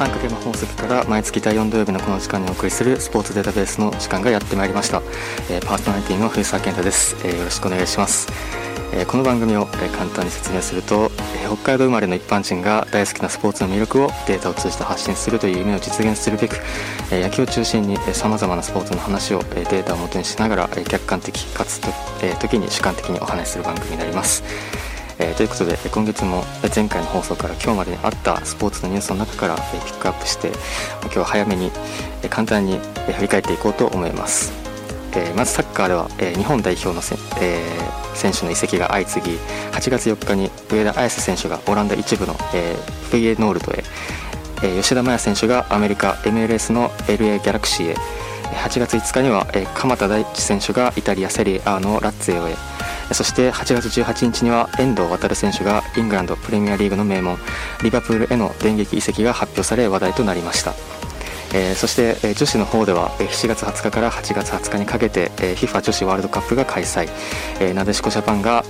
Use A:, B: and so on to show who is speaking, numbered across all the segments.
A: 三角山宝石から毎月第4土曜日のこの時間にお送りするスポーツデータベースの時間がやってまいりました、えー、パーソナリティの藤沢健太です、えー、よろしくお願いします、えー、この番組を、え簡単に説明すると、え北海道生まれの一般人が大好きなスポーツの魅力をデータを通じて発信するという夢を実現するべく、え野球を中心にさまざまなスポーツの話を、えデータをもとにしながら、え客観的かつ、え時に主観的にお話しする番組になります。えー、ということで今月も前回の放送から今日までにあったスポーツのニュースの中から、えー、ピックアップして今日は早めに、えー、簡単に、え振り返っていこうと思います、えまずサッカーでは、え日本代表のせ、え選手の移籍が相次ぎ8月4日に上田綺世選手がオランダ一部の、えー、フェイエノールドへ、え吉田麻也選手がアメリカ MLS の LA ギャラクシーへ8月5日には、え鎌田大地選手がイタリアセリエ A のラッツェオへそして8月18日には遠藤航選手がイングランドプレミアリーグの名門リバプールへの電撃移籍が発表され話題となりました。えー、そして、えー、女子の方では、え、7月20日から8月20日にかけて、えー、FIFA 女子ワールドカップが開催、えー、なでしこジャパンが、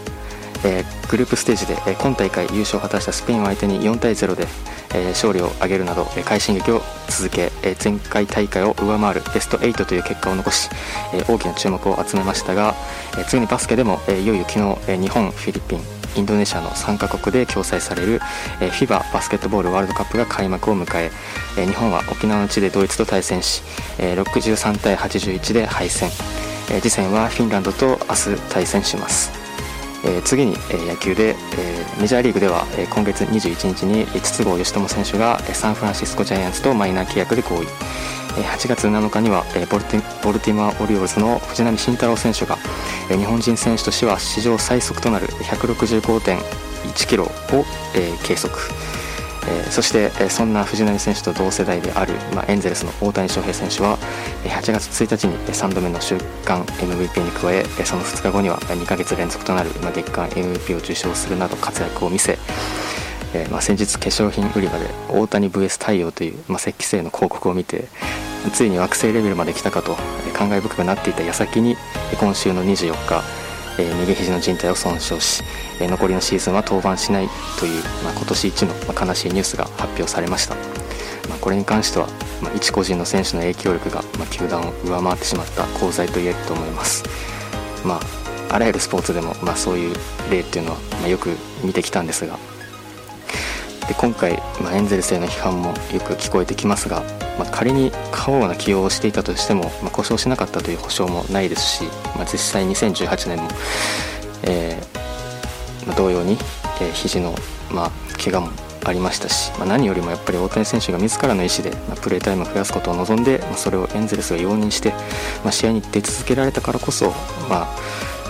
A: えー、グループステージで、え、今大会優勝を果たしたスペインを相手に4対0で、え、勝利を挙げるなど、え、快進撃を続け、え、前回大会を上回るベスト8という結果を残し、え、大きな注目を集めましたが、え、次にバスケでも、え、いよいよ昨日、え、日本フィリピンインドネシアの3カ国で共催される、えー、FIBA バスケットボールワールドカップが開幕を迎ええ、日本は沖縄の地でドイツと対戦し、えー、63対81で敗戦、え、次戦はフィンランドと明日対戦します。えー、次に、え、野球で、えー、メジャーリーグでは、え、今月21日に筒香嘉智選手がサンフランシスコジャイアンツとマイナー契約で合意、え、8月7日には、え、ボルテボルティモア・オリオールズの藤浪晋太郎選手が、え、日本人選手としては史上最速となる165.1キロを、え、計測。えー、そして、え、そんな藤浪選手と同世代である、まあ、エンゼルスの大谷翔平選手は、8月1日に3度目の週間 MVP に加えその2日後には2ヶ月連続となる、まあ、月間 MVP を受賞するなど活躍を見せ、えーまあ、先日化粧品売り場で大谷 VS 太陽という、まあ、石器製の広告を見てついに惑星レベルまで来たかと感慨深くなっていた矢先に今週の24日え右肘の靭帯を損傷し、え残りのシーズンは登板しないという、まあ、今年一の、ま悲しいニュースが発表されました、まあ、これに関しては、まあ、一個人の選手の影響力が、ま球団を上回ってしまった功罪と言えると思います。まああらゆるスポーツでも、まあ、そういう例っていうのは、まよく見てきたんですが。で今回、ま、エンゼルスへの批判もよく聞こえてきますが、まあ、仮に過保護な起用をしていたとしても、まあ、故障しなかったという保証もないですし、まあ、実際2018年も、えーまあ、同様に、えー、肘の、まあ、怪我もありましたし、まあ、何よりもやっぱり大谷選手が自らの意思で、まあ、プレータイムを増やすことを望んで、まあ、それをエンゼルスが容認して、ま、試合に出続けられたからこそ、ま、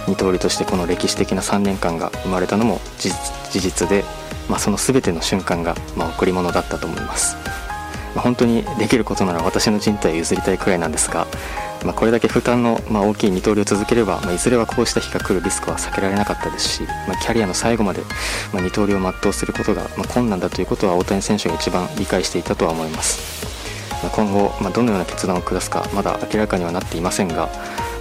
A: 二刀流としてこの歴史的な3年間が生まれたのも事実で、ま、その全ての瞬間が、ま、贈り物だったと思います。まあ、本当にできることなら私の人体を譲りたいくらいなんですが、まあ、これだけ負担の、まあ、大きい二刀流を続ければ、まあ、いずれはこうした日が来るリスクは避けられなかったですし、まあ、キャリアの最後まで、まあ、二刀流を全うすることが、まあ、困難だということは大谷選手が一番理解していたとは思います、まあ、今後、まあ、どのような決断を下すかまだ明らかにはなっていませんが、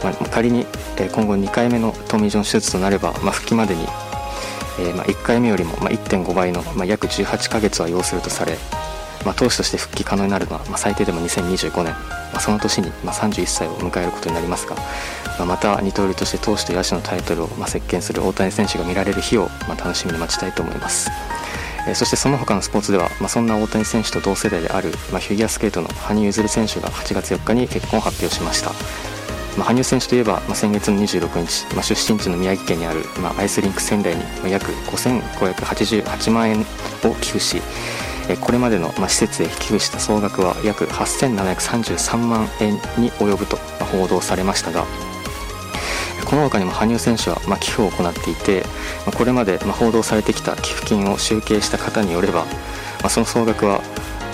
A: まあ、仮に今後2回目のトミー・ジョン手術となれば、まあ、復帰までにえー、まあ、1回目よりもま1.5倍の、まあ、約18ヶ月は要するとされ、まあ、投手として復帰可能になるのは、まあ、最低でも2025年、まあ、その年に、まあ、31歳を迎えることになりますが、まあ、また二刀流として投手と野手のタイトルを、まあ、席巻する大谷選手が見られる日を、まあ、楽しみに待ちたいと思います。えー、そしてその他のスポーツでは、まあ、そんな大谷選手と同世代である、まあ、フィギュアスケートの羽生結弦選手が8月4日に結婚を発表しました。まあ、羽生選手といえば、まあ、先月の26日、まあ、出身地の宮城県にある、まあ、アイスリンク仙台に、まあ、約5588万円を寄付しこれまでの、ま、施設へ寄付した総額は約8733万円に及ぶと、ま、報道されましたがこの他にも羽生選手は、ま、寄付を行っていて、ま、これまで、ま、報道されてきた寄付金を集計した方によれば、ま、その総額は、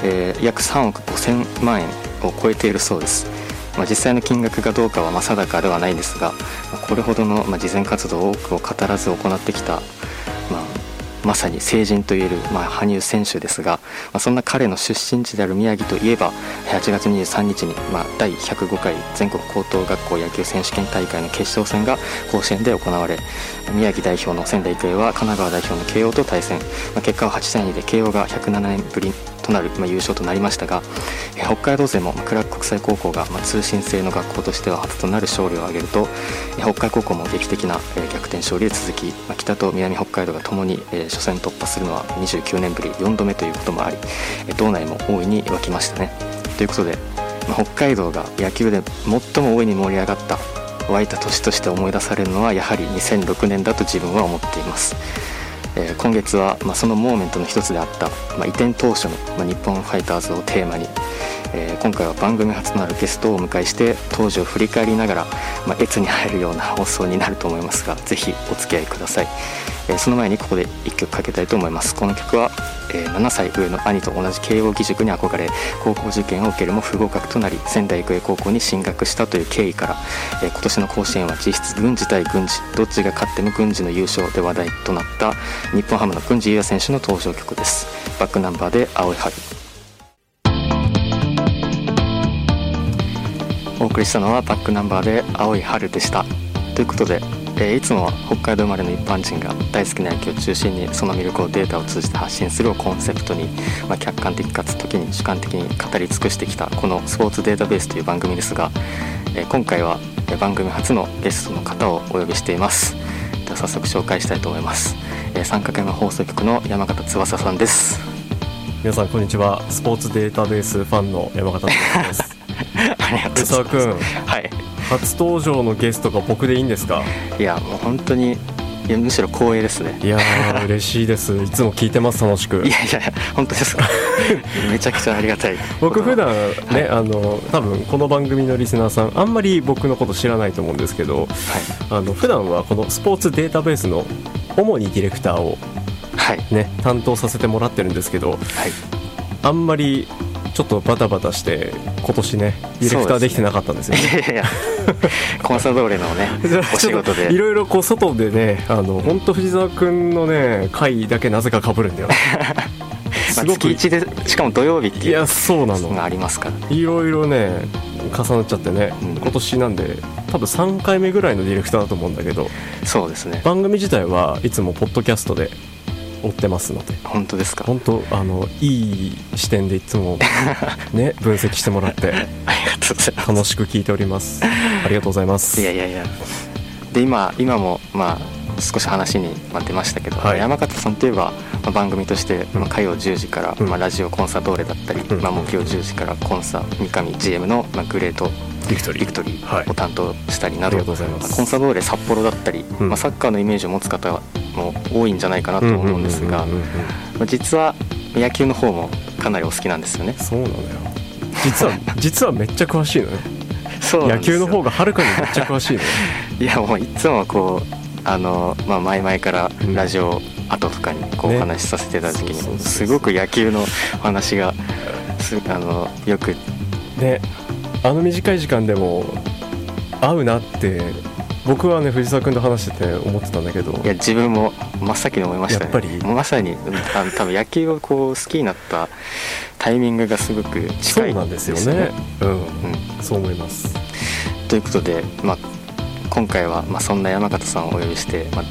A: え、約3億5000万円を超えているそうです。ま、実際の金額がどうかはま定かではないんですが、ま、これほどの、ま、慈善活動を多くを語らず行ってきた、まさに成人といえる、まあ、羽生選手ですが、まあ、そんな彼の出身地である宮城といえば8月23日に、まあ、第105回全国高等学校野球選手権大会の決勝戦が甲子園で行われ宮城代表の仙台育英は神奈川代表の慶応と対戦、まあ、結果は8対2で慶応が107年ぶりとなる、まあ、優勝となりましたが、北海道勢もクラーク国際高校が、ま、通信制の学校としては初となる勝利を挙げると、北海高校も劇的な、逆転勝利で続き、ま、北と南北海道がともに、初戦突破するのは29年ぶり4度目ということもあり、道内も大いに沸きましたね。ということで、北海道が野球で最も大いに盛り上がった湧いた年として思い出されるのはやはり2006年だと自分は思っています。えー、今月は、まあ、そのモーメントの一つであった、まあ、移転当初の、まあ、日本ファイターズをテーマに、えー、今回は番組初となるゲストをお迎えして当時を振り返りながら、まあ、越に入るような放送になると思いますがぜひお付き合いください、えー、その前にここで1曲かけたいと思います。この曲は、えー、7歳上の兄と同じ慶応義塾に憧れ高校受験を受けるも不合格となり仙台育英高校に進学したという経緯から、え、今年の甲子園は実質軍事対軍事どっちが勝っても軍事の優勝で話題となった日本ハムの郡司裕也選手の登場曲ですバックナンバーで青い春お送りしたのはバックナンバーで青い春でした。ということで、えー、いつもは北海道生まれの一般人が大好きな野球を中心にその魅力をデータを通じて発信するをコンセプトに、まあ、客観的かつ時に主観的に語り尽くしてきたこのスポーツデータベースという番組ですが、えー、今回は番組初のゲストの方をお呼びしています。では早速紹介したいと思います、えー、三角山放送局の山形翼さんです。
B: 皆さんこんにちは。スポーツデータベースファンの山形です。
A: ありがとうございます。はい。
B: 初登場のゲストが僕でいいんですか？
A: いやもう本当にいやむしろ光栄ですね。
B: いや嬉しいです。いつも聞いてます楽しく。
A: いやいや本当ですか。めちゃくちゃありがたい。
B: 僕普段ね、はい、あの多分この番組のリスナーさんあんまり僕のこと知らないと思うんですけど、はい、あの普段はこのスポーツデータベースの主にディレクターをね、はい、担当させてもらってるんですけど、はい、あんまりちょっとバタバタして今年ねディレクターできてなかったんですよ、ね、いやいや
A: コンサドーレのね お仕事で。
B: いろいろこう外でねあの本当藤沢君のね回だけなぜかかぶるんだよ。
A: すごく月1でしかも土曜日っていういや
B: そうなの。
A: がありますから。
B: いろいろね重なっちゃってね、うん、今年なんで多分3回目ぐらいのディレクターだと思うんだけど。
A: そうですね。
B: 番組自体はいつもポッドキャストで追ってますので。
A: 本当ですか？
B: 本当あのいい視点でいつも ね分析してもらって。ありが
A: とうございます。
B: 楽しく聞いております。ありがとうございます。
A: いやいやいやで今今もまあ少し話に出ましたけど、はい、山形さんといえば、まあ、番組として、まあ、火曜10時から、うん、まあ、ラジオコンサドーレだったり、うん、まあ、木曜10時からコンサ三上 GM の、まあ、グレートビクトリー。を担当したりなど、はい、コンサドーレ札幌だったり、うん、まあ、サッカーのイメージを持つ方も多いんじゃないかなと思うんですが実は野球の方もかなりお好きなんですよね。
B: そうなのよ。実は実はめっちゃ詳しいのよ。そう野球の方がはるかにめっちゃ詳しいのよ
A: いやもういつもこうあの、まあ、前々からラジオ後とかにこうお話しさせていた時にすごく野球のお話がすあのよく。
B: ね。あの短い時間でも合うなって僕はね藤沢君と話してて思ってたんだけど。
A: いや自分も真っ先に思いましたね。
B: やっぱり。
A: まさにあの多分野球をこう好きになったタイミングがすごく近い、
B: ね、そうなんですよね。うん、うん、そう思います。
A: ということで、まあ、今回は、まあ、そんな山形さんをお呼びして、まあ、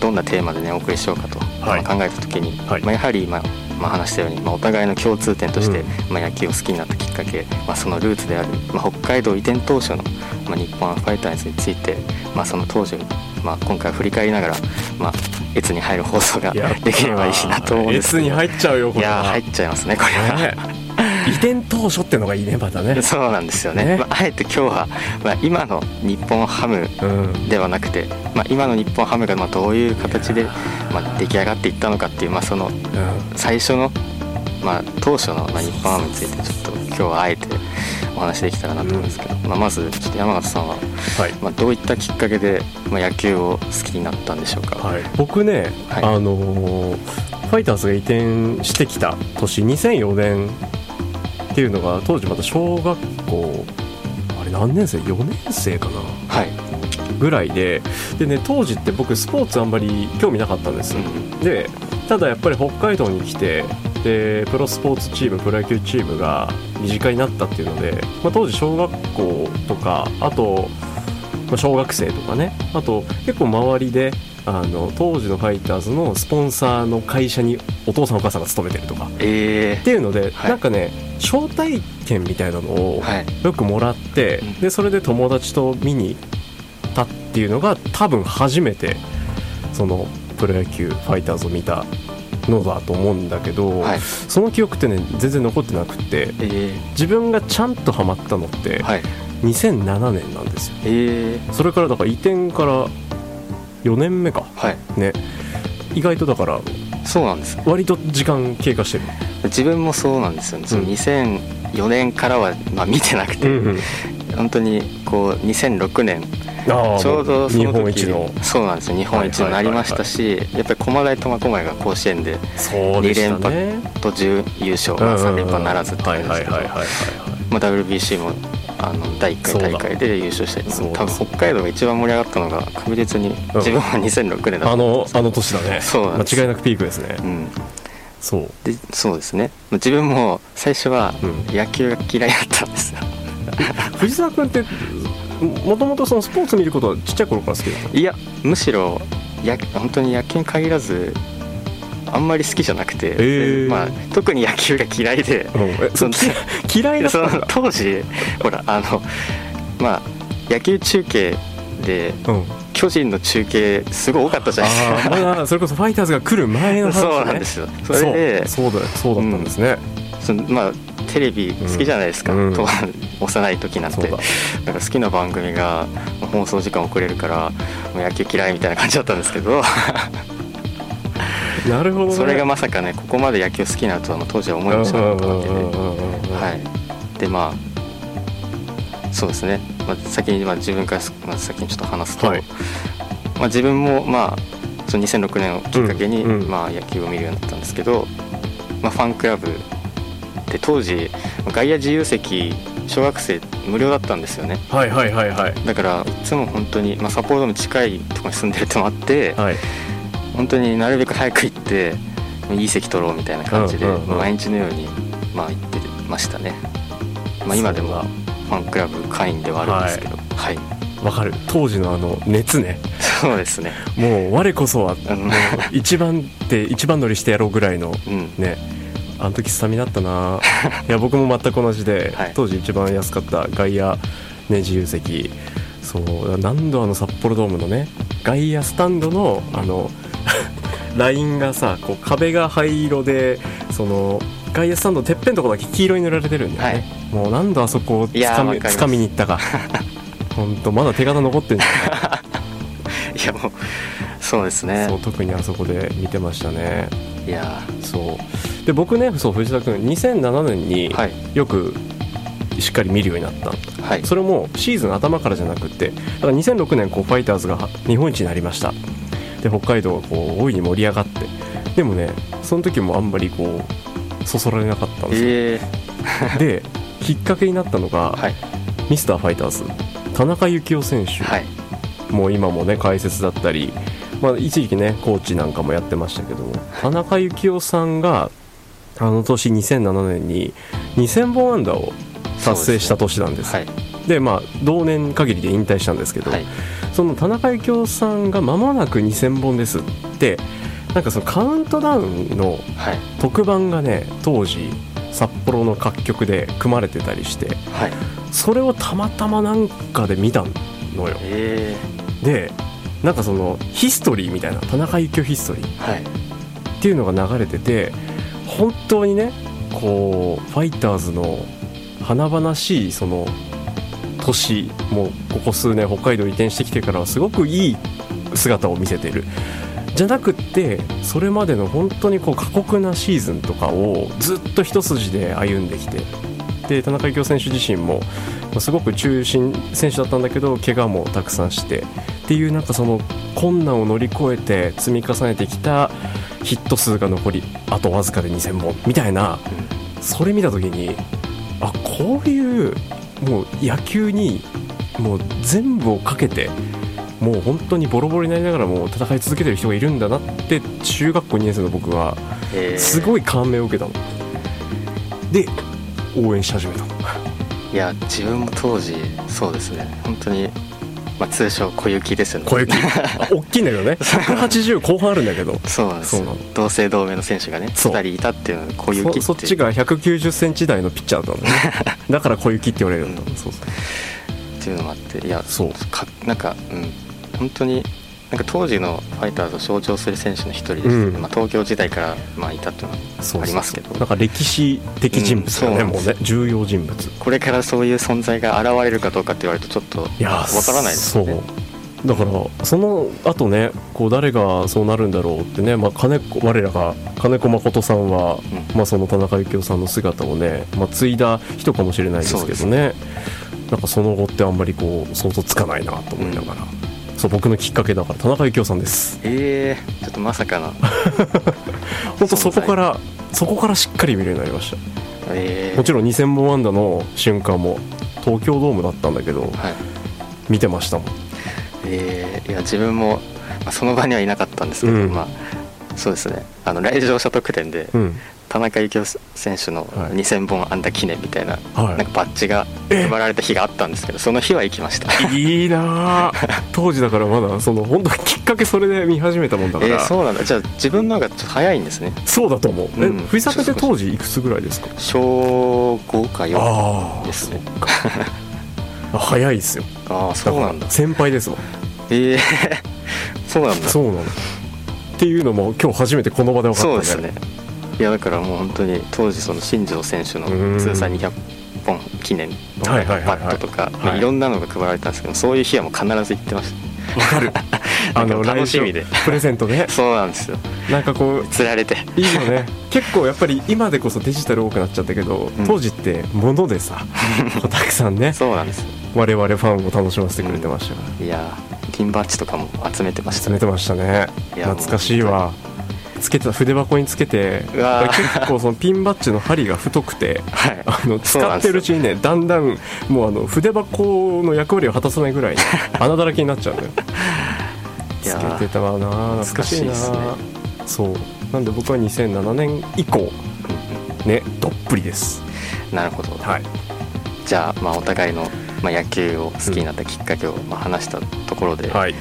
A: どんなテーマでねお送りしようかと、はい、まあ、考えた時に、はい、まあ、やはり、まあまあ、話したように、まあ、お互いの共通点として、うん、まあ、野球を好きになったきっかけ、まあ、そのルーツである、まあ、北海道移転当初の、まあ、日本ファイターズについて、まあ、その当時まあ、今回振り返りながら、まあ、越に入る放送ができればいいなと思うんです越
B: に入っちゃうよ
A: これいや入っちゃいますねこれは、ね
B: 移転当初っていうのがいいねまたね。
A: そうなんですよね、ね。まあ、あえて今日は、まあ、今の日本ハムではなくて、うん、まあ、今の日本ハムがまあどういう形で、まあ、出来上がっていったのかっていう、まあ、その最初の、まあ、当初の、まあ、日本ハムについてちょっと今日はあえてお話できたらなと思うんですけど、うん、まあ、まずちょっと山形さんは、はい、まあ、どういったきっかけで、まあ、野球を好きになったんでしょうか、
B: はい、僕ね、はい、あのー、ファイターズが移転してきた年2004年っていうのが当時また小学校あれ何年生？4年生かな？
A: はい。
B: ぐらいででね当時って僕スポーツあんまり興味なかったんです、うん、でただやっぱり北海道に来てでプロスポーツチームプロ野球チームが身近になったっていうので、まあ、当時小学校とかあと、まあ、小学生とかねあと結構周りであの当時のファイターズのスポンサーの会社にお父さんお母さんが勤めてるとか、
A: え
B: ー、っていうので、はい、なんかね招待券みたいなのをよくもらって、はい、でそれで友達と見に行ったっていうのが多分初めてそのプロ野球ファイターズを見たのだと思うんだけど、はい、その記憶ってね全然残ってなくて、えー、自分がちゃんとハマったのって、はい、2007年なんですよ、えー、それからだから移転から4年目か、はい、ね。意外とだから
A: そうなんです。
B: 割と時間経過してる。
A: 自分もそうなんですよね、うん、その2004年からは、まあ、見てなくて、うんうん、本当にこう2006年。ちょうどその時そうなんですよ。日本一になりましたし、やっぱり駒大苫小牧が甲子園で2連覇と10優勝、3連覇ならずって感じで。すけど WBC もあの第1回大会で優勝したり。多分北海道が一番盛り上がったのが確実に自分は2006年だった。
B: あのあの年だね。
A: そう
B: 間違いなくピークですね、うん、そう。
A: でそうですね。自分も最初は野球が嫌いだったんですよ、
B: うん、藤沢君ってもともとそのスポーツ見ることはちっちゃい頃から好きだった
A: いやむしろや本当に野球に限らずあんまり好きじゃなくて、えー、まあ、特に野球が嫌いで、
B: うん、その 嫌いだその
A: 当時ほらあのまあ野球中継で、うん、巨人の中継すごい多かったじゃないですか。
B: まあ、それこそファイターズが来る前の話、ね、
A: そうなんですよ。それで
B: そうだそうだったんですね、
A: うん、そのまあテレビ好きじゃないですか、うん、幼い時なんて。なんか好きな番組が放送時間遅れるからもう野球嫌いみたいな感じだったんですけど
B: なるほど、ね、
A: それがまさかねここまで野球好きなとは当時は思いました。なかったわけで、はい。でまあそうですね、まあ、先にまあ自分から、まあ、先にちょっと話すと、はい、まあ、自分もまあその2006年をきっかけに、うんうん、まあ、野球を見るようになったんですけど、まあ、ファンクラブで当時外野自由席小学生無料だったんですよね。
B: はいはいはいはい。
A: だからいつも本当に、まあ、札幌ドーム近いところに住んでるともあって、はい、本当になるべく早く行っていい席取ろうみたいな感じで、毎日のように、まあ、行ってましたね、まあ、今でもファンクラブ会員ではあるんですけど。はい。
B: わ、かる。当時のあの熱ね。
A: そうですね。
B: もう我こそは一番って一番乗りしてやろうぐらいの、ね、あの時スタミナだったな。いや僕も全く同じで、はい、当時一番安かった外野、ね、自由席。そう何度あの札幌ドームのね外野スタンドのあの ラインがさこう壁が灰色でその外野スタンドてっぺんのとこだけ黄色に塗られてるんだよね、はい、もう何度あそこをつかみつかみに行ったか。本当まだ手形残ってるんじゃ
A: ない いやもうそうですね。
B: そう特にあそこで見てましたね。
A: いや
B: そう。で僕ねそう藤田君2007年によくしっかり見るようになった、はい、それもシーズン頭からじゃなくてだから2006年こうファイターズが日本一になりましたで北海道がこう大いに盛り上がって。でもねその時もあんまりこうそそられなかったんですよ、えー、できっかけになったのが、はい、ミスターファイターズ。田中幸雄選手、はい、もう今もね解説だったり、まあ、一時期ねコーチなんかもやってましたけども、田中幸雄さんがあの年2007年に2000本安打を達成した年なんです。で、ね。はい、まあ同年限りで引退したんですけど、はい、その田中幸雄さんが間もなく2000本ですってなんかそのカウントダウンの特番がね当時札幌の各局で組まれてたりして、はい、それをたまたまなんかで見たのよ。でなんかそのヒストリーみたいな田中幸雄ヒストリー、はい、っていうのが流れてて本当にねこうファイターズの華々しいその都市もここ数年北海道移転してきてからはすごくいい姿を見せている。じゃなくってそれまでの本当にこう過酷なシーズンとかをずっと一筋で歩んできて。で田中幸雄選手自身もすごく中心選手だったんだけど怪我もたくさんして。っていうなんかその困難を乗り越えて積み重ねてきたヒット数が残りあとわずかで2000本みたいな。それ見た時にあこういうもう野球にもう全部をかけてもう本当にボロボロになりながらも戦い続けてる人がいるんだなって中学校2年生の僕はすごい感銘を受けたの。で応援し始めた。の
A: いや自分も当時そうですね。本当にまあ、通称小雪ですよね。
B: 小雪。大きいんだけどね。180後半あるんだけど。
A: そうなんです。同姓同名の選手がね2人いたっていうの小雪って
B: そっちが1 9 0ンチ台のピッチャーだったのね。だから小雪って言われるんだ、うん、そうそう。
A: っていうのもあっていやそう。かなんかうん。本当になんか当時のファイターズを象徴する選手の一人です、うん、まあ、東京時代からまあいたっていうのはありますけど。
B: なんか歴史的人物だね、うん、もうね。重要人物。
A: これからそういう存在が現れるかどうかって言われるとちょっとわからないですね。
B: だからその後ねこう誰がそうなるんだろうってね、まあ、金子我らが金子誠さんは、うん、まあ、その田中幸雄さんの姿をね、まあ、継いだ人かもしれないですけどね。なんかその後ってあんまりこう想像つかないなと思いながら。うんそう僕のきっかけだから田中幸雄さんです。
A: ええー、ちょっとまさかな
B: 本当そこからそこからしっかり見るようになりました、えー、もちろん2000本安打の瞬間も東京ドームだったんだけど、はい、見てましたもん。
A: ええー、いや自分も、まあ、その場にはいなかったんですけど、うん、まあそうですね。あの来場者特典で、うん、田中幸雄選手の2000本安打記念みたいな,、なんかバッジが配られた日があったんですけどその日は行きました。
B: いいな 当時だからまだその本当きっかけそれで見始めたもんだから、えー、
A: そうなんだ。じゃあ自分の方がちょっと早いんですね。
B: そうだと思う、うん、え藤坂って当時いくつぐらいですか？
A: 小5か4ですね。
B: 早いですよ。
A: ああそうなんだ。
B: 先輩ですわ
A: ええー、そうなんだ。
B: そうなの。っていうのも今日初めてこの場で分かった
A: ねそうですねいやだからもう本当に当時その新庄選手の通算200本記念のバットとかい。ろんなのが配られたんですけどそういう日はもう必ず行ってました。
B: わかるあの
A: 楽しみで。
B: プレゼントね。
A: そうなんですよ。
B: なんかこう
A: 釣られて。
B: いいよね。結構やっぱり今でこそデジタル多くなっちゃったけど、うん、当時って物でさ たくさんね
A: そうなんです
B: 我々ファンを楽しませてくれてましたから、
A: うん、いやピンバッジとかも集めてました、
B: 集めてましたね。懐かしいわつけてた筆箱につけて結構そのピンバッジの針が太くて、はい、あの使ってるうちにねだんだんもうあの筆箱の役割を果たさないぐらい 穴だらけになっちゃうのよ。つけてたわな懐かしいな、ね、そう。なんで僕は2007年以降ねどっぷりです。
A: なるほど、はい、じゃあ,、まあお互いの、まあ、野球を好きになったきっかけを、まあ、話したところで、はい。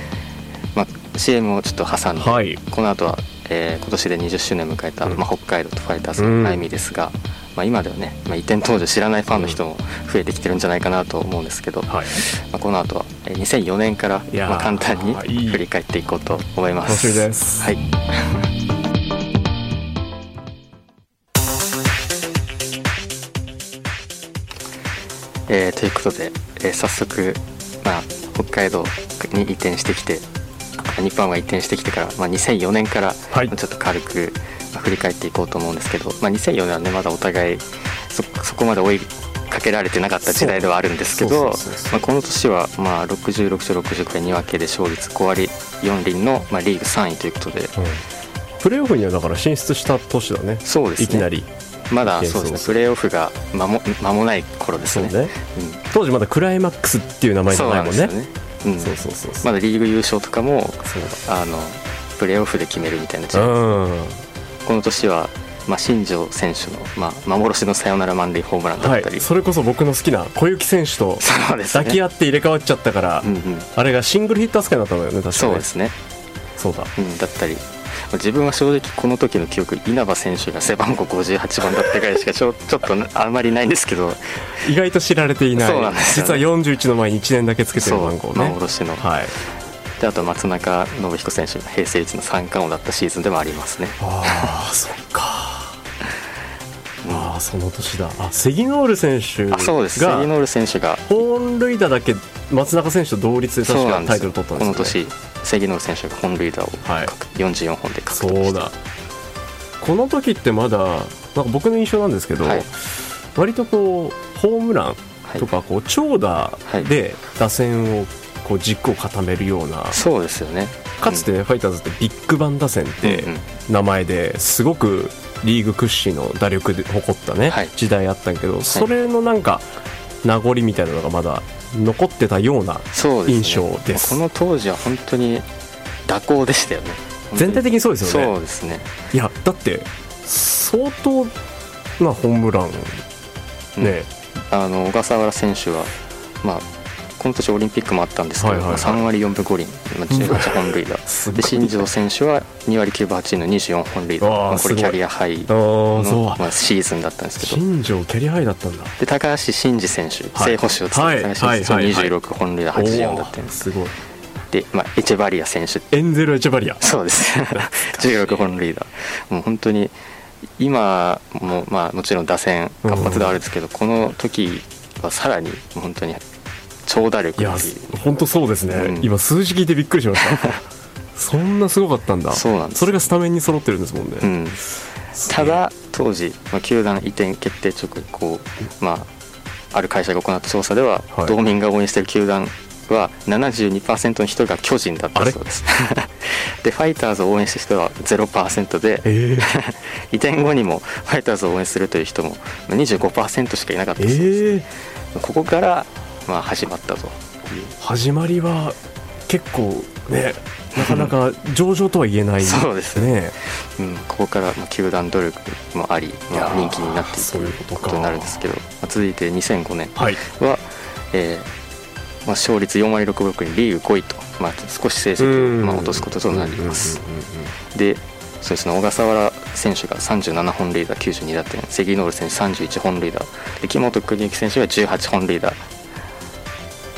A: まあ、CM をちょっと挟んで、はい、この後はえー、今年で20周年迎えた、まあ、北海道とファイターズの歩みですが、うん、まあ、今ではね、まあ、移転当時知らないファンの人も増えてきてるんじゃないかなと思うんですけど、はい、まあ、この後は2004年から、まあ、簡単に振り返っていこうと思います。
B: 楽しみです、
A: はい。えー、ということで、えー、早速、まあ、北海道に移転してきて日本が移転してきてから、まあ、2004年からちょっと軽く振り返っていこうと思うんですけど、まあ、2004年はねまだお互いそそこまで追いかけられてなかった時代ではあるんですけどこの年はまあ66勝60回2分けで勝率5割4厘の、まあ、リーグ3位ということで、うん、
B: プレーオフにはだから進出した年だね。
A: そうですね。
B: いきなり。
A: まだそうです。ね。プレーオフが間も間もない頃ですね、ね。うん、
B: 当時まだクライマックスっていう名前じゃないもんね
A: うん、そうそうそうまだリーグ優勝とかもあのプレーオフで決めるみたいなチーム。この年は、まあ、新庄選手の、まあ、幻のサヨナラ満塁ホームランだったり、はい、
B: それこそ僕の好きな小雪選手と抱き合って入れ替わっちゃったから、ねうんうん、あれがシングルヒット扱いだったのよね確かに
A: そうですね。
B: そうだ、
A: うん、だったり自分は正直この時の記憶稲葉選手が背番号58番だったぐらいしかちょ ちょっとあんまりないんですけど。
B: 意外と知られていない。そうなんです、ね、実は41の前に1年だけつけてる番号ね。
A: 幻の、はい、であと松中信彦選手が平成一の三冠王だったシーズンでもありますね。
B: ああそっか。ああその年だ。あセギノール選手が
A: そうです。セギノール選手が。
B: 本塁打だけ松中選手と同率で確かタイトル取ったんです
A: よ、ね、この年セギノール選手が本塁打を、はい、44本で獲得
B: そうだ。この時ってまだなんか僕の印象なんですけど、はい、割とこうホームランとかこう長打で打線をこう軸を固めるような、
A: そうですよね。
B: かつてファイターズってビッグバン打線って名前ですごくリーグ屈指の打力で誇ったね、はい、時代あったけど、それのなんか名残みたいなのがまだ残ってたような印象です、
A: ね、この当時は本当に蛇行でしたよね。
B: 全体的にそうですよ
A: ね。そうですね。
B: いやだって相当なホームランね、
A: うん、あの小笠原選手はまあこの年オリンピックもあったんですけど、はいはいはい、3割4分5厘、まあ、18本塁打。で新庄選手は2割9分8厘の24本塁打。これキャリアハイの、まあ、シーズンだったんですけど。
B: 新庄キャリアハイだったんだ。
A: で高橋慎二選手、正捕手を使って高橋選手26本塁打84だったんです
B: すごい。
A: で、まあ、エチェバリア選手。
B: エンゼル・エチェバリア。
A: そうです。16本塁打。もう本当に今も、まあ、もちろん打線活発ではあるんですけど、この時はさらに本当に長打力いや
B: 本当そうですね、うん、今数字聞いてびっくりしました。そんなすごかったんだ。
A: そうなんです。
B: それがスタメンに揃ってるんですもんね、
A: うん、ただ当時、まあ、球団移転決定直後、まあ、ある会社が行った調査では、はい、道民が応援している球団は72%の人が巨人だったそうです。でファイターズを応援した人は0%で、えー、移転後にもファイターズを応援するという人も25%しかいなかったそうです、えー、ここからまあ、始まったと。
B: 始まりは結構ねなかなか上々とは言えない、ね、
A: そうですね、うん、ここからまあ球団努力もあり、まあ、人気になっていくということになるんですけど、まあ、続いて2005年は、はいえーまあ、勝率4割6分6にリーグ5位と、まあ、少し成績をまあ落とすこととなります。でそうですね小笠原選手が37本塁打92打点関ノール選手31本塁打で木本邦之選手が18本塁打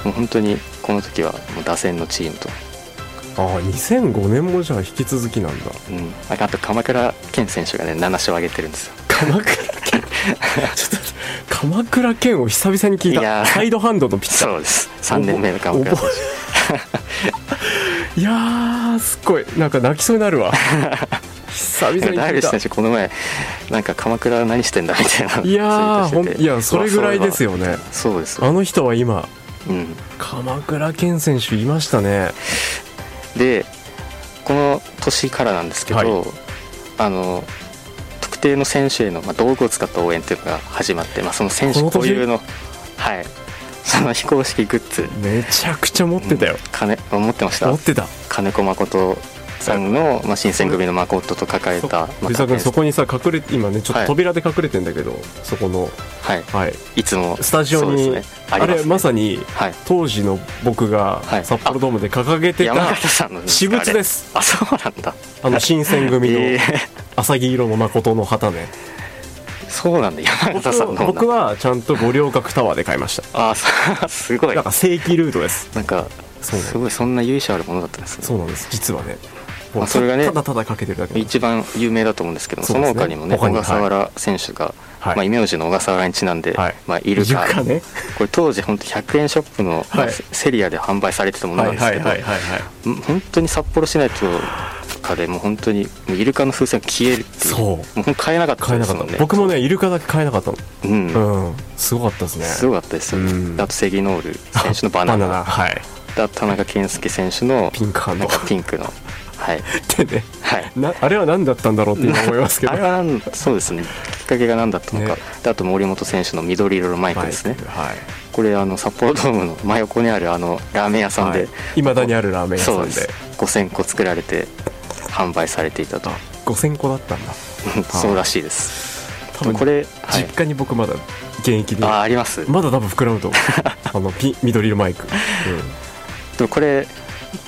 A: もう本当にこの時はもう打線のチームと。
B: ああ2005年もじゃあ引き続きなんだ。
A: うん。あと鎌倉健選手がね7勝上げてるんですよ。
B: 鎌倉健 ちょっと鎌倉健を久々に聞いた。サイドハンドのピッチャ
A: ー。そうです。3年目の鎌倉。選
B: 手 いやすっごい。なんか泣きそうになるわ。久々にダ
A: イビス選手この前なんか鎌倉何してんだみたいない
B: やいやそれぐらいですよね。
A: そうです
B: あの人は今うん、鎌倉健選手いましたね。
A: でこの年からなんですけど、はい、あの特定の選手への、まあ、道具を使った応援というのが始まって、まあ、その選手固有のはい。その非公式グッズ。
B: めちゃくちゃ持ってたよ、うん、
A: 金持ってました。
B: 持ってた。
A: 金子誠さんの、まあ、新選組の誠と書かれた
B: 藤沢君そこにさ隠れ今ねちょっと扉で隠れてんだけど、はい、そこの
A: はい、はい、いつも
B: スタジオに、ね、あね、あれまさに、はい、当時の僕が札幌ドームで掲げてた私物です。
A: あそうなんだ。
B: あの新選組の浅木色の誠の旗ね
A: そうなんだ。山形さんの。
B: 僕はちゃんと五稜郭タワーで買いました。
A: あすごい。
B: なんか正規ルートです。
A: なんかすごいそんな由緒あるものだったんですね。
B: そうなんです。実はね
A: まあ、それがね
B: ただただかけてるだけ
A: 一番有名だと思うんですけどそ、ね,、の他にもね小笠原選手が、はい、まあ、名字の小笠原にちなんで、はい。まあ、イルカね、これ当時本当100円ショップの、はい、セリアで販売されてたものなんですけど本当に札幌市内とかでもう本当にイルカの風船が消えるっていう。そう。もう買えなかったですもんね。
B: 僕もねイルカだけ買えなかったの。うん、うん、すごかったですね。
A: すごかったですよ。ん、あとセギノール選手のバナナ。はい。田中健介選手の
B: ピンクの。
A: ピンクのはい、
B: でね、はい、なあれは何だったんだろうって今思いますけど。
A: あれはそうですね。きっかけが何だったのか、ね、あと森本選手の緑色のマイクですね、はい、これあの札幌ドームの真横にあるあのラーメン屋さんで。
B: いま、はい、だにあるラーメン屋さんで。で
A: 5000個作られて販売されていたと。
B: 5000個だったんだ。
A: そうらしいです。
B: 多分これ、実家に僕まだ現役で。
A: ああります。
B: まだ多分膨らむと あのピ緑色マイク、うん、
A: でもこれ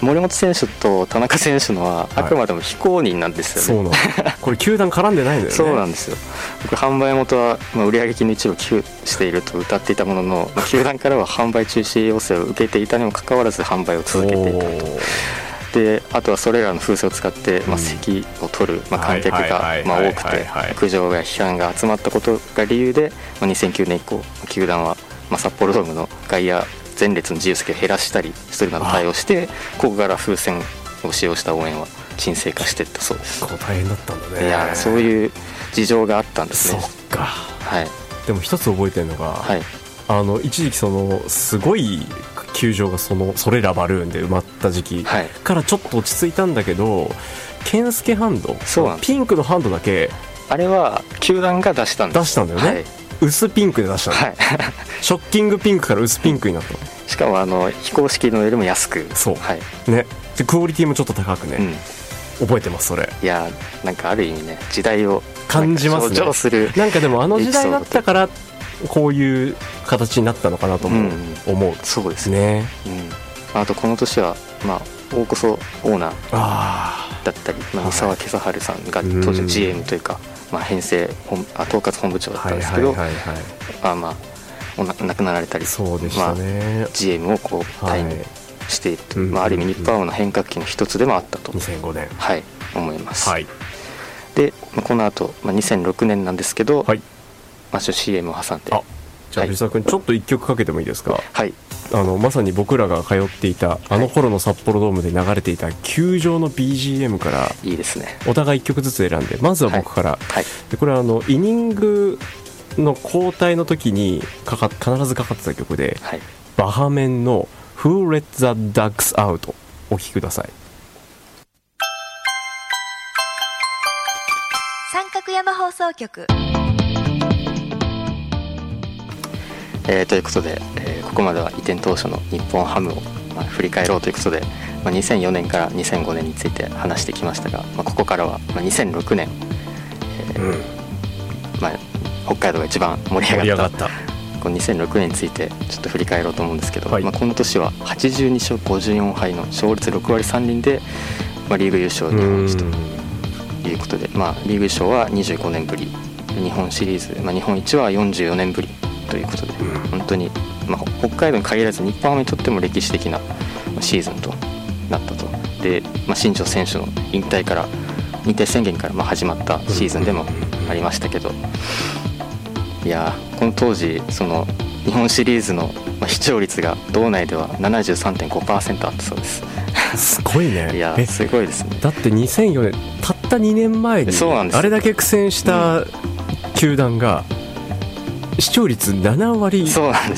A: 森本選手と田中選手のはあくまでも非公認なんです
B: よね、はい、そうなんこれ球団絡んでないんだよね。
A: そうなんですよ。僕販売元は、まあ、売上金の一部寄付していると歌っていたものの、まあ、球団からは販売中止要請を受けていたにもかかわらず販売を続けていたと。であとはそれらの風船を使って、まあ、席を取る、まあ、観客がまあ多くて苦情や批判が集まったことが理由で、まあ、2009年以降球団は、まあ、札幌ドームの外野前列の自由席を減らしたりするなど対応してここから風船を使用した応援は沈静化していったそうです。
B: 大変だったんだね。
A: いやそういう事情があったんですね。
B: そっか。はい。でも一つ覚えてるのが、はい、あの一時期そのすごい球場がそのそれらバルーンで埋まった時期からちょっと落ち着いたんだけど、健介ハンドそうピンクのハンドだけ
A: あれは球団が出したん
B: です。出したんだよね、はい薄ピンクで出したの、はい、ショッキングピンクから薄ピンクになったの？
A: しかもあの非公式のよりも安く。
B: そう、はい、ね。でクオリティもちょっと高くね、うん、覚えてますそれ。
A: いやなんかある意味ね時代を
B: 感じますね。
A: する
B: なんかでもあの時代だったからこういう形になったのかなとも思う、うん、
A: そうですね、うん、あとこの年は、まあ、大こそオーナーだったり、まあ、三沢今朝治さんが当時の GM というか、まあ、編成本あ統括本部長だったんですけど、あまあお亡くなられたり
B: そうでしたね、
A: まあ、GM をこう退任していると、はい、まあ、ある意味日本の変革期の一つでもあったと。
B: 2005年。
A: はい思います、はい、で、まあ、この後、まあ2006年なんですけど、はい。まあ、CM を挟んで。
B: じゃあ藤沢君ちょっと1曲かけてもいいですか？
A: はい
B: あのまさに僕らが通っていたあの頃の札幌ドームで流れていた球場の BGM から
A: いいですね。
B: お互い1曲ずつ選んでまずは僕から、はい、でこれはあのイニングの交代の時にかか必ずかかってた曲で、はい、バハメンの「Who Let the Ducks Out」お聴きください。
C: 三角山放送局
A: えー、ということで、えー、ここまでは移転当初の日本ハムを、まあ、振り返ろうということで、まあ、2004年から2005年について話してきましたが、まあ、ここからは、まあ、2006年、えー、うん、まあ、北海道が一番盛り上がったこの2006年についてちょっと振り返ろうと思うんですけど、はい、まあ、この年は82勝54敗の勝率6割3厘で、まあ、リーグ優勝日本一ということで、まあ、リーグ優勝は25年ぶり日本シリーズ、まあ、日本一は44年ぶりということで、うん、本当に、まあ、北海道に限らず日本ハムにとっても歴史的なシーズンとなったと。で、まあ、新庄選手の引退から引退宣言からまあ始まったシーズンでもありましたけど、いやこの当時その日本シリーズの視聴率が道内では73.5%あったそうです。
B: すごいね。
A: いやすごいですね。
B: だって2004年たった2年前にあれだけ苦戦した球団が、視聴率7割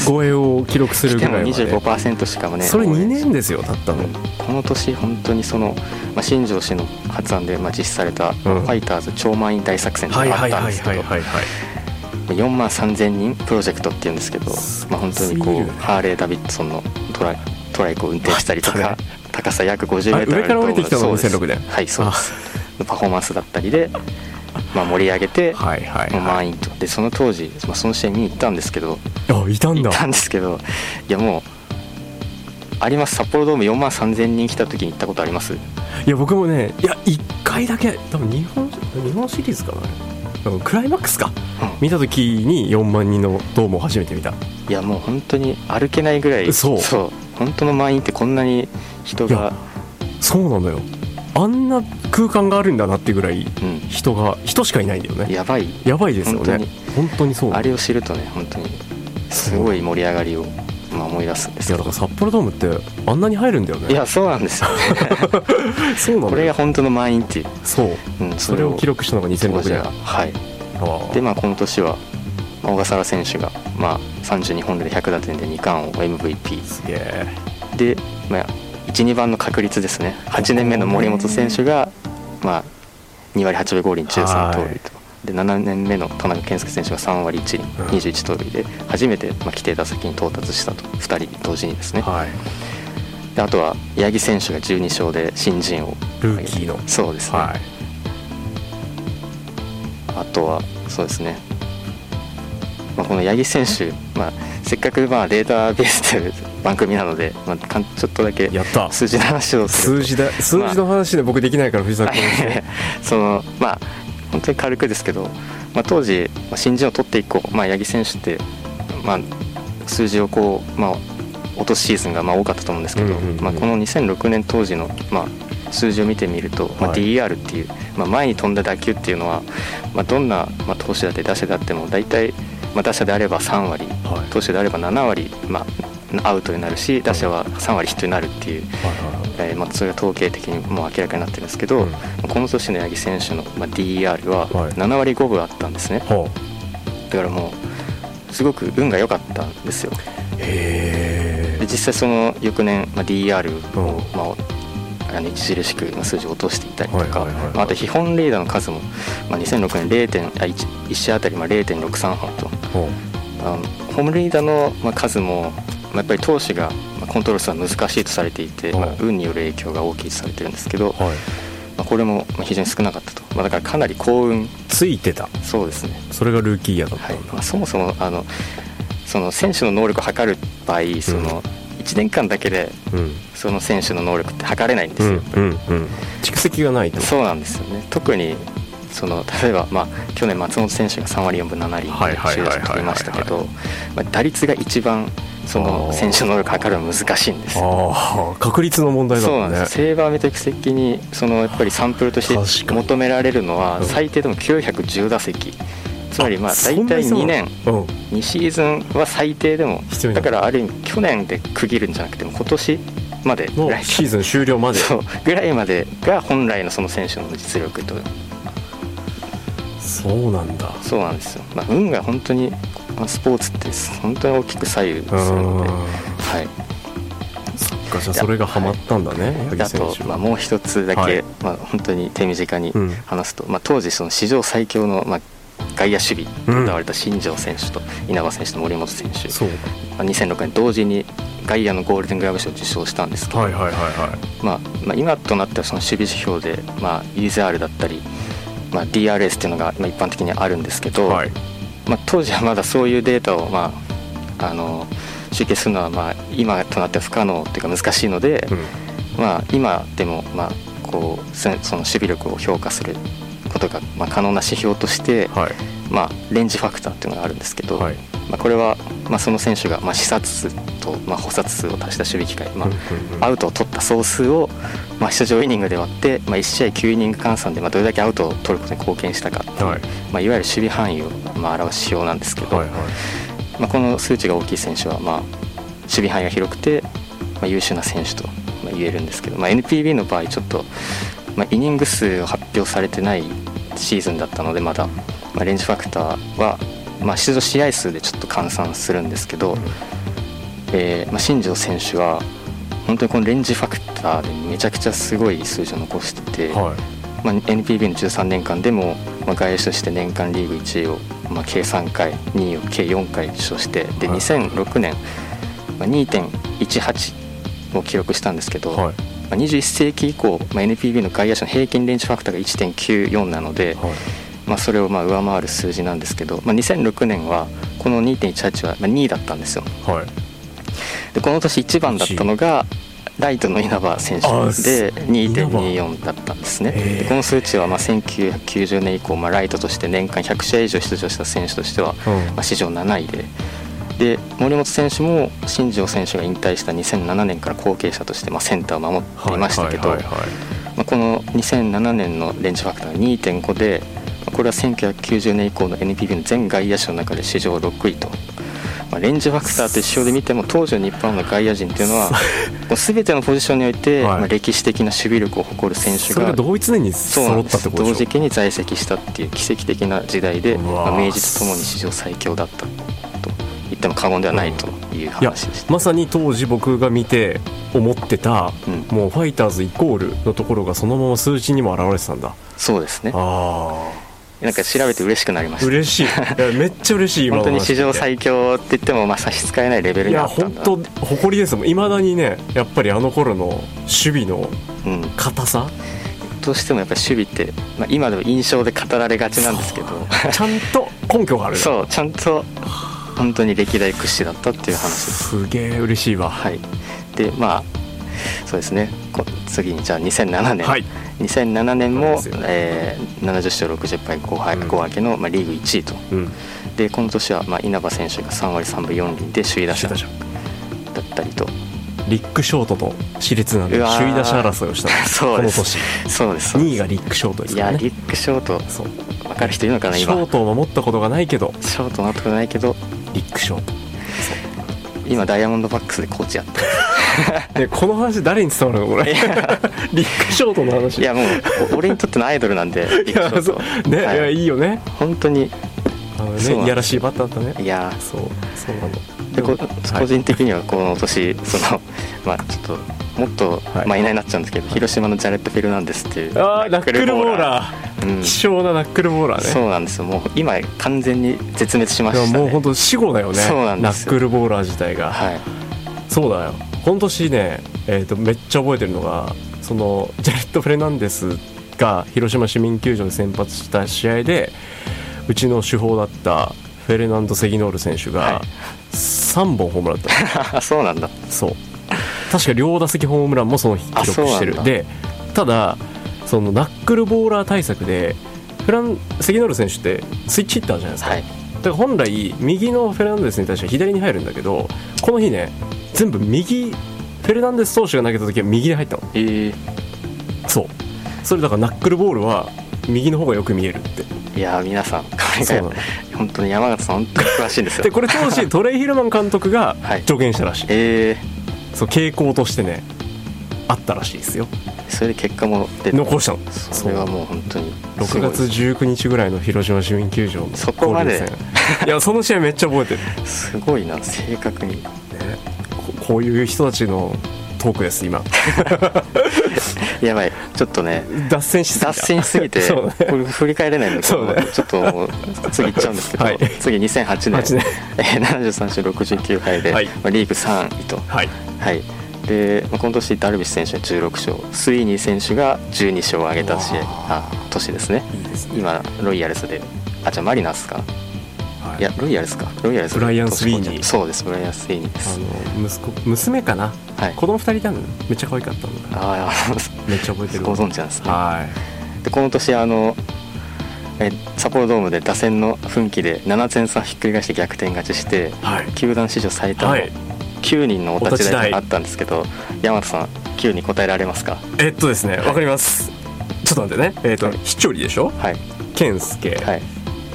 B: 超えを記録するぐらいまで。
A: しかも25%しかもね
B: それ2年ですよたったの、
A: この年本当にその、まあ、新庄氏の発案で、まあ、実施された、ファイターズ超満員大作戦があったんですけど4万3000人プロジェクトっていうんですけど、まあ、本当にこうハーレー・ダビッドソンのトラトライクを運転したりとか、高さ約50メートル
B: 上から降りてきたの2006年
A: はいそうです。パフォーマンスだったりでまあ、盛り上げて、はいはいはい、満員と。でその当時、まあ、その試合見に行ったんですけど
B: あいたんだ。
A: 行ったんですけどいやもうあります。札幌ドーム4万3000人来た時に行ったことあります？い
B: や僕もねいや1回だけ多分日本日本シリーズかなクライマックスか、うん、見た時に4万人のドームを初めて見た。
A: いやもう本当に歩けないぐらい
B: そう。
A: そう。本当の満員ってこんなに人が
B: そうなのよあんな空間があるんだなってぐらい人が、うん、人しかいないんだよね。
A: やばい。
B: やばいですよね。本当に。そう。
A: あれを知るとね本当に。すごい盛り上がりを、まあ、思い出すんです
B: いやだから札幌ドームってあんなに入るんだよね。
A: いやそうなんですよね。
B: そうなん
A: これが本当の満員っていう。
B: そう、うん、それを記録したのが2006年
A: は。い。でまあこの年は小笠原選手が、まあ、32本塁で100打点で2冠王 MVP
B: すげえ
A: で、まあ、12番の確率ですね。8年目の森本選手が、まあ、2割8分5厘13盗塁と。で7年目の田中健介選手が3割1厘21盗塁で初めて、まあ、規定打席に到達したと。2人同時にですね、はい、であとは八木選手が12勝で新人王。
B: ルーキーの。
A: そうですね、はい、あとはそうですね、まあ、この八木選手、まあ、せっかくまあデータベースという番組なので、まあ、ちょっとだけ数字の話を
B: する。数字だ数字の話で僕できないから藤崎君。
A: そのまあ本当に軽くですけど、まあ、当時、まあ、新人を取っていこう、まあ、八木選手って、まあ、数字をこう、まあ、落とすシーズンがまあ多かったと思うんですけど、まあ、この2006年当時の、まあ、数字を見てみると、まあ、DER っていう、まあ、前に飛んだ打球っていうのは、まあ、どんな、まあ、投手だって打者であっても大体、まあ、打者であれば3割、はい、投手であれば7割、まあ、アウトになるし打者は3割ヒットになるっていう、えーまあ、それが統計的にもう明らかになってるんですけど、うん、この年の八木選手の、まあ、DER は7割5分あったんですね、はい、だからもうすごく運が良かったんですよ。
B: で
A: 実際その翌年、まあ、DER を、まああの著しく数字を落としていったりとか、あと基本レーダーの数も、まあ、2006年0点あ 1, 1試合あたりまあ0.63本と。あのホームリーダーのまあ数もやっぱり投手がコントロールするのは難しいとされていて、はい、運による影響が大きいとされてるんですけど、はい、まあ、これも非常に少なかったと、まあ、だからかなり幸運。
B: ついてた。
A: そうですね。
B: それがルーキーイヤーだった
A: はい。まあ、そもそもあのその選手の能力を測る場合その、1年間だけで、その選手の能力って測れないんですよ、
B: うんうんうん、蓄積がないと。
A: そうなんですよね。特にその例えば、まあ、去年松本選手が3割4分7厘で首位打者取りましたけど打率が一番その選手能力測るの難しいんです
B: 確率の問題だ、ね、
A: そうなんです。セーバーメトリックス的にそのやっぱりサンプルとして求められるのは最低でも910打席つまりまあ大体2年。2シーズンは最低でもだからある意味去年で区切るんじゃなくても今年まで
B: ぐらいシーズン終了まで。
A: ぐらいまでが本来のその選手の実力と。
B: そうなんだ。
A: そうなんですよ、まあ、運が本当にスポーツって本当に大きく左右するので。はい。
B: そっかじゃあそれがはまったんだね
A: あと、まあ、もう一つだけ、はい、まあ、本当に手短に話すと、うん、まあ、当時その史上最強の、まあ、外野守備と歌われた新庄選手と稲葉選手と森本選手、う。ん、まあ、2006年同時に外野のゴールデングラブ賞を受賞したんですけど、はいはいはいはい。まあまあ、今となってはその守備指標で、まあ、UZR だったり、まあ、DRS っていうのが一般的にあるんですけど、はい、まあ、当時はまだそういうデータを、まあ、あの集計するのは、まあ、今となっては不可能というか難しいので、うん、まあ、今でも、まあ、こうその守備力を評価することが、まあ、可能な指標として、はい、まあ、レンジファクターっていうのがあるんですけど、はい、まあ、これは、まあ、その選手が、まあ、視察数と、まあ、補殺数を足した守備機会、まあ、アウトを取った総数を、まあ、出場イニングで割って、まあ、1試合9イニング換算で、まあ、どれだけアウトを取ることに貢献したかいはい。まあ、いわゆる守備範囲を、まあ、表す指標なんですけど、はいはい、まあ、この数値が大きい選手は、まあ、守備範囲が広くて、まあ、優秀な選手と言えるんですけど、まあ、NPB の場合ちょっと、まあ、イニング数を発表されてないシーズンだったのでまだ、まあ、レンジファクターは、まあ、出場試合数でちょっと換算するんですけど、うん、えー、まあ、新庄選手は本当にこのレンジファクターでめちゃくちゃすごい数字を残してて、はい、まあ、NPB の13年間でも、まあ、外野手として年間リーグ1位を、まあ、計3回2位を計4回受賞してで2006年、まあ、2.18を記録したんですけど、はい。まあ、21世紀以降、まあ、NPB の外野手の平均レンジファクターが1.94なので、はい、まあ、それをまあ上回る数字なんですけど、まあ、2006年はこの2.18は2位だったんですよ、はい、でこの年1番だったのがライトの稲葉選手で2.24だったんですね。でこの数値はまあ1990年以降、まあ、ライトとして年間100試合以上出場した選手としては、まあ、史上7位で。で森本選手も新庄選手が引退した2007年から後継者としてまあセンターを守っていましたけどこの2007年のレンジファクターが2.5でこれは1990年以降の NPB の全外野手の中で史上6位と。まあ、レンジファクターという指標で見ても当時の日本の外野陣っていうのはもう全てのポジションにおいて、まあ、歴史的な守備力を誇る選手が
B: 同一年に揃ったってこと
A: 同時期に在籍したっていう奇跡的な時代で、まあ、明治とともに史上最強だった言っても過言ではないという話でした、
B: まさに当時僕が見て思ってた、うん、もうファイターズイコールのところがそのまま数字にも表れてたんだ。
A: そうですね。ああなんか調べて嬉しくなりました。
B: 嬉しい。いやめっちゃ嬉しい
A: 本当に史上最強って言ってもまあ差し支えないレベルにあったんだいや
B: 本当誇りですもんいまだにねやっぱりあの頃の守備の硬さ、
A: うん、どうしてもやっぱり守備って、まあ、今でも印象で語られがちなんですけど。
B: ちゃんと根拠がある。
A: そうちゃんと本当に歴代屈指だったっていう話です。
B: すげえ嬉しいわ。
A: はい。でまあそうですね。次にじゃあ2007年、はい、2007年も、ね。えー、70勝60敗5敗、うん、5分けの、まあ、リーグ1位と、うん、でこの年は、まあ、稲葉選手が3割3分4厘で首位打者だったりと。
B: リック・ショートと熾烈な首位打者争いをした。
A: そうです。この
B: 年。そうです。2位がリック・ショートです
A: ね。いやリック・ショート分かる人いるのかな
B: 今。ショートを守ったことがないけど。
A: ショートを守ったことないけど
B: リック・ショート
A: 今ダイヤモンドバックスでコーチやって
B: る。この話誰に伝わるの？これ。リックショートの話。
A: いやもう俺にとってのアイドルなんでリックショー
B: トね、はい、いやいいよね。
A: 本当に。
B: あのねいやらしいバッターだった
A: ね。いや。
B: そうそうなの。
A: でこ個人的にはこの年そのまあちょっともっとマイナーになっちゃうんですけど、はい、広島のジャレット・フェルナンデスっていう
B: あナックルボーラー、うん、希少なナックルボーラーね。
A: そうなんですよ。もう今完全に絶滅しました、ね、
B: もう本当死後だよね。そうなんですナックルボーラー自体が。はい。そうだよ。この年ね、えーと、めっちゃ覚えてるのがそのジャレット・フェルナンデスが広島市民球場で先発した試合でうちの主砲だったフェルナンド・セギノール選手が3本ホームランだ
A: った、そうなんだ。
B: そう。確か両打席ホームランもその日記録してる。でただそのナックルボーラー対策でフランセギノール選手ってスイッチヒッターじゃないですか、はい、だから本来右のフェルナンデスに対しては左に入るんだけどこの日ね全部右フェルナンデス投手が投げた時は右で入ったの。
A: えー、
B: そう。それだからナックルボールは右の方がよく見えるって。
A: いや皆さんこれが本当に山形さん本当に詳しいんですよ。
B: でこれ当時トレイ・ヒルマン監督が助言したらしい、はい、
A: え
B: ー、そう傾向としてねあったらしいですよ
A: それで結果も出
B: て残したの？
A: それはもう本当に。
B: 6月19日ぐらいの広島市民球場の
A: そこまで。
B: いやその試合めっちゃ覚えてる。
A: すごいな正確に、ね、
B: こういう人たちのトークです今。
A: やばい。ちょっとね
B: 脱線しすぎ
A: 脱線しすぎて、ね、これ振り返れないんで、ね、ちょっと次いっちゃうんですけど、はい、次2008年。年、えー、73勝69敗で、はい、まあ、リーグ3位と、
B: はい、
A: はい、で、まあ、今年ダルビッシュ選手が16勝スイーニー選手が12勝を挙げた試合あ年ですね、ね、今ロイヤルズで。あじゃあマリナスか。い。やロイヤルズか。ロイヤルズ
B: ブライアン・スウィーニー。
A: そうです。ブライアン・スウィーニーです。
B: あの息子娘かな、はい、子供2人いたの。めっちゃ可愛かったの
A: ああ
B: めっちゃ覚えてる。
A: ご存知なんですね。
B: はい。
A: でこの年あのえ札幌ドームで打線の奮起で7点差ひっくり返して逆転勝ちして、はい、球団史上最多の9人のお立ち台があったんですけど、山田さん9に答えられますか？
B: えっとですねわ、かります。ちょっと待ってね。えっ、ー、と、はい、飛距離でしょ？
A: はい。
B: 健介、
A: はい、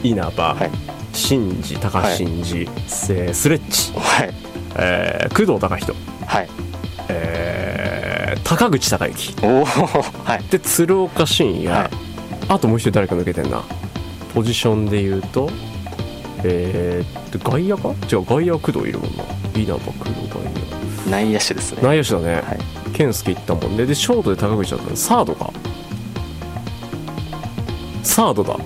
B: 稲葉、はい。新次高新次、はい、スレッチ、
A: はい。
B: えー、工藤貴人、
A: はい。
B: えー、高口孝之。
A: おはい、
B: で鶴岡慎也、はい、あともう一人誰か抜けてんな。ポジションで言うとえー、外野か？違う外野工藤いるもんな稲葉工藤外
A: 野内野手ですね。
B: 内野手だね、はい、健介いったもんね。でショートで高口だったの。サードか。サードだ。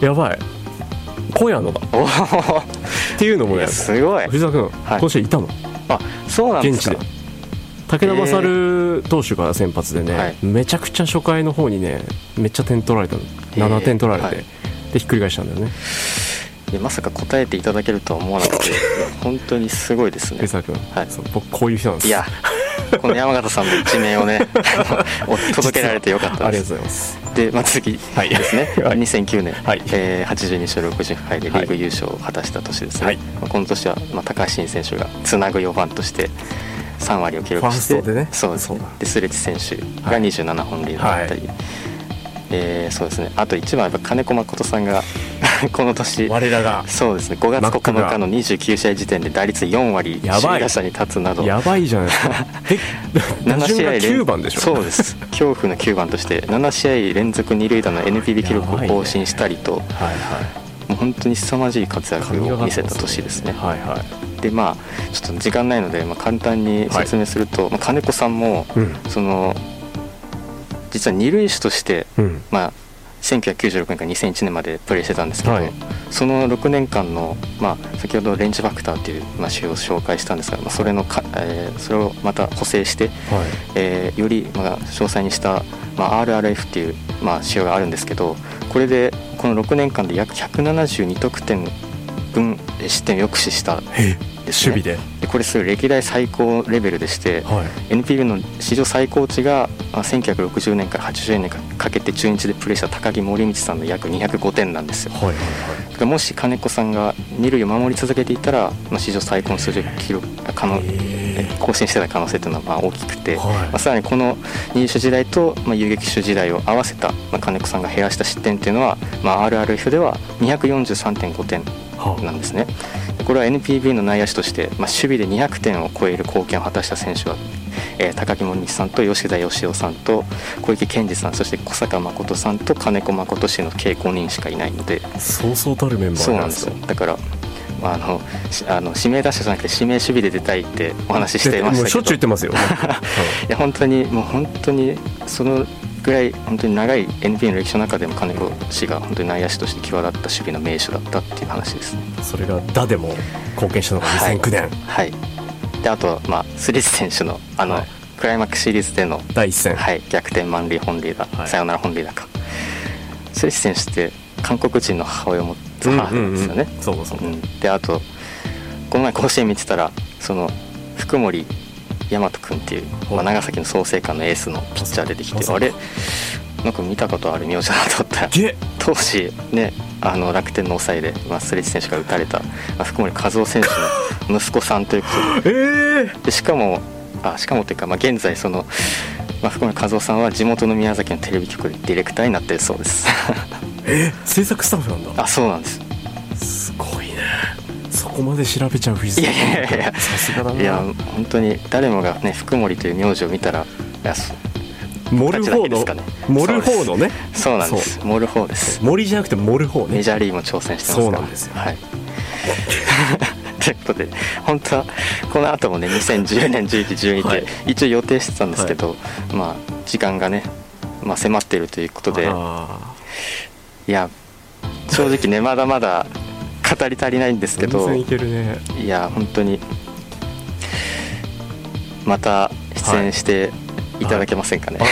B: やばい。小屋野だ。っていうのもね。
A: すごい。
B: 藤沢君、はい、今年いたの？
A: あそうなんですか。現地で。
B: 武田勝投手が先発でね、はい、めちゃくちゃ初回の方にねめっちゃ点取られたの。7点取られて、はい、でひっくり返したんだよね
A: まさか答えていただけるとは思わなくて 本当にすごいですね。
B: 君、はい、僕こういう人なんです。
A: いやこの山形さんの一面をね 届けられてよかったです。あ
B: りがとうございます。
A: で、まあ、次。ですね、はい、2009年、はい。えー、82勝60敗でリーグ優勝を果たした年ですね、はい、まあ、この年は、まあ、高橋慎選手がつなぐ4番として3割を記録して
B: で、ね、
A: そうですでスレッチ選手が27本リードだったり、はい。えー、そうですね。あと一番やっぱ金子誠さんが この年。
B: 我らが。
A: そうですね。5月9日の29試合時点で打率4割
B: やばい。
A: 打者に立つなど。
B: やばいじゃないですか。7試合9番でしょ。
A: そうです。恐怖の9番として7試合連続二塁打の NPB 記録を更新したりと、ね、はいはい。もう本当に凄まじい活躍を見せた年ですね。
B: はいはい、
A: でまあちょっと時間ないので、まあ、簡単に説明すると、はい、まあ、金子さんも、うん、その実は二塁手として、うん、まあ、1996年から2001年までプレーしてたんですけど、はい、その6年間の、まあ、先ほどレンジファクターという、まあ、手を紹介したんですが、まあ、それのか、えー、それをまた補正して、はい、えー、より、まあ、詳細にした、まあ、RRF っていう、まあ、仕様があるんですけどこれでこの6年間で約172得点分失点を抑止した
B: ですね。守備で。
A: でこれすごい歴代最高レベルでして、はい、NPB の史上最高値が1960年から80年かけて中日でプレーした高木森道さんの約205点なんですよ、はいはいはい、もし金子さんが二塁を守り続けていたら、まあ、史上最高の数字を記録可能更新してた可能性というのはまあ大きくて、はい、まあ、さらにこの二遊手時代と、まあ、遊撃手時代を合わせた、まあ、金子さんが減らした失点っていうのは、まあ、RRF では243.5点なんですね。これは NPB の内野手として、まあ、守備で200点を超える貢献を果たした選手は、えー、高木森さんと吉田義雄さんと小池健二さんそして小坂誠さんと金子誠氏の計5人しかいないので。
B: そうそうたるメンバー
A: そうなんですよ。だからあのあの指名打者じゃなくて指名守備で出たいってお話ししていましたけど。
B: しょっちゅう言ってますよ、
A: いや本当にもう本当にそのぐらい本当に長い NBA の歴史の中でも金子氏が本当に内野手として際立った守備の名手だったっていう話ですね。
B: それが打でも貢献したのが2009年
A: はい、はい、であとまあスリス選手のあの、はい。クライマックスシリーズでの
B: 第一戦、
A: はい、逆転満塁本塁打、はい、サヨナラ本塁打か。スレッシ選手って韓国人の母親を持つ母なんですよね、
B: そうそう、うん、
A: であとこの前甲子園見てたらその福森大和君っていう、まあ、長崎の創成館のエースのピッチャー出てきてあれ？なんか見たことある名字だなと思った。ら当時ねあの楽天の抑えで、まあ、スレッジ選手が打たれた、まあ、福森和夫選手の息子さんということで。えー、でしかもあしかもというか、まあ、現在その、まあ、福森和夫さんは地元の宮崎のテレビ局でディレクターになってるそうです。
B: え制作スタッフなん
A: だ。あそうなんです。
B: すごいこまで調べちゃうフィズ。
A: いやいやいやさすがだな。いや本当に誰もがね福森という名字を見たらいや
B: 盛る方の、ね、盛る方のね。
A: そうなんです。盛る方です。
B: 森じゃなくて盛る方ね。
A: メジャーリーグも挑戦してます
B: そうなんですよ。
A: はい。ということで本当はこの後もね2010年11、12って一応予定してたんですけど、はい、まあ時間がね、まあ、迫っているということで。いや正直ねまだまだ語り足りないんですけど、
B: いね、
A: いや本当に。また出演して、いただけませんかね、はい、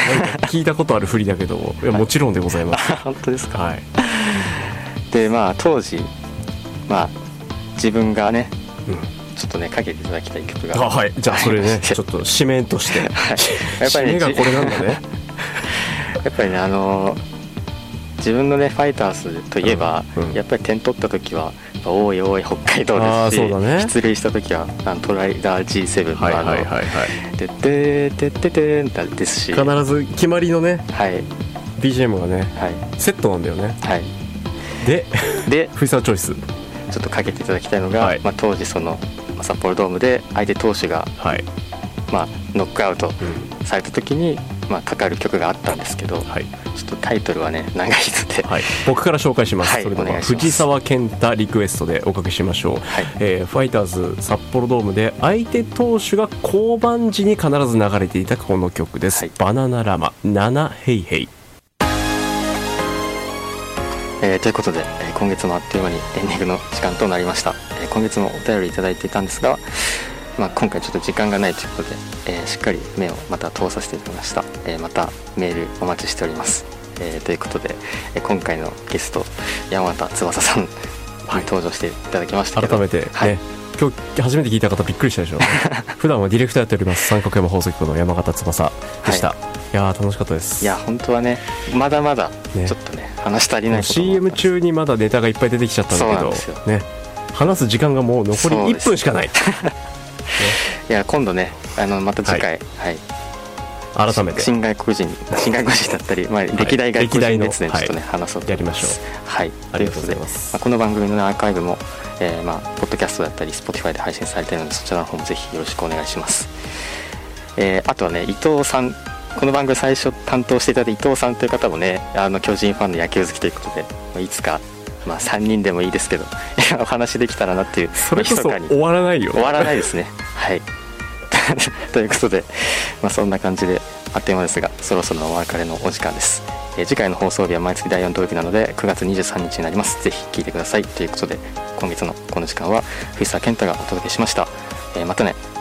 B: 聞いたことあるふりだけど いやもちろんでございます。
A: 本当ですか、
B: はい、
A: でまあ当時まあ自分がね、うん、ちょっとねかけていただきたい曲が
B: あはい。じゃあそれねちょっと指名として、はい、やっぱり、ね、がこれなんだね。
A: やっぱりねあのー自分のねファイターズといえば、うんうん、やっぱり点取った時は「おいおい北海道」ですし、ね、出塁した時はあのトライダー G7 の、はいはいはいはい、でででででですし
B: 必ず決まりのね、
A: はい、
B: BGM がね、はい、セットなんだよね
A: はい
B: で
A: で
B: 藤沢チョイス
A: ちょっとかけていただきたいのが、はい、まあ、当時その札幌ドームで相手投手が、はい、まあ、ノックアウトされた時に、まあ、かかる曲があったんですけど、はい、ちょっとタイトルはね長いので、はい、
B: 僕から紹介します、はい、それでは藤沢健太リクエストでおかけしましょう、はい、えー、ファイターズ札幌ドームで相手投手が降板時に必ず流れていたこの曲です、はい、バナナラマ7ヘイヘイ。
A: えー、ということで、えー、今月もあっという間にエンディングの時間となりました、えー、今月もお便りいただいていたんですが、まあ、今回ちょっと時間がないということで、えー、しっかり目をまた通させていただきました、えー、またメールお待ちしております、えー、ということで、え今回のゲスト山形翼さんに登場していただきました
B: 改めて、ね、はい、今日初めて聞いた方びっくりしたでしょ。う 普段はディレクターやっております三角山放送局の山形翼でした、はい、いや楽しかったです。
A: いや本当はねまだまだちょっとね、ね、話足りないこと
B: CM 中にまだネタがいっぱい出てきちゃったんだけどね。話す時間がもう残り1分しかない
A: いや今度ねあのまた次回、はい、
B: はい、改めて。
A: 新外国人 新外国人だったり、まあ、歴代外国人列伝ちょっとね、
B: はい、
A: 話そうと
B: やりましょう。
A: はい。
B: ありがとうございます、
A: まあ、この番組のアーカイブも、えー、まあポッドキャストだったり Spotify で配信されているのでそちらの方もぜひよろしくお願いします、えー、あとはね伊藤さんこの番組最初担当していただいた伊藤さんという方もねあの巨人ファンの野球好きということでいつかまあ、3人でもいいですけど お話できたらなっていう
B: それこそ終わらないよ。
A: 終わらないですね。はい。ということで、まあ、そんな感じであっという間ですがそろそろお別れのお時間です、えー、次回の放送日は毎月第4土曜日なので9月23日になります。ぜひ聞いてください。ということで今月のこの時間は藤沢健太がお届けしました、えー、またね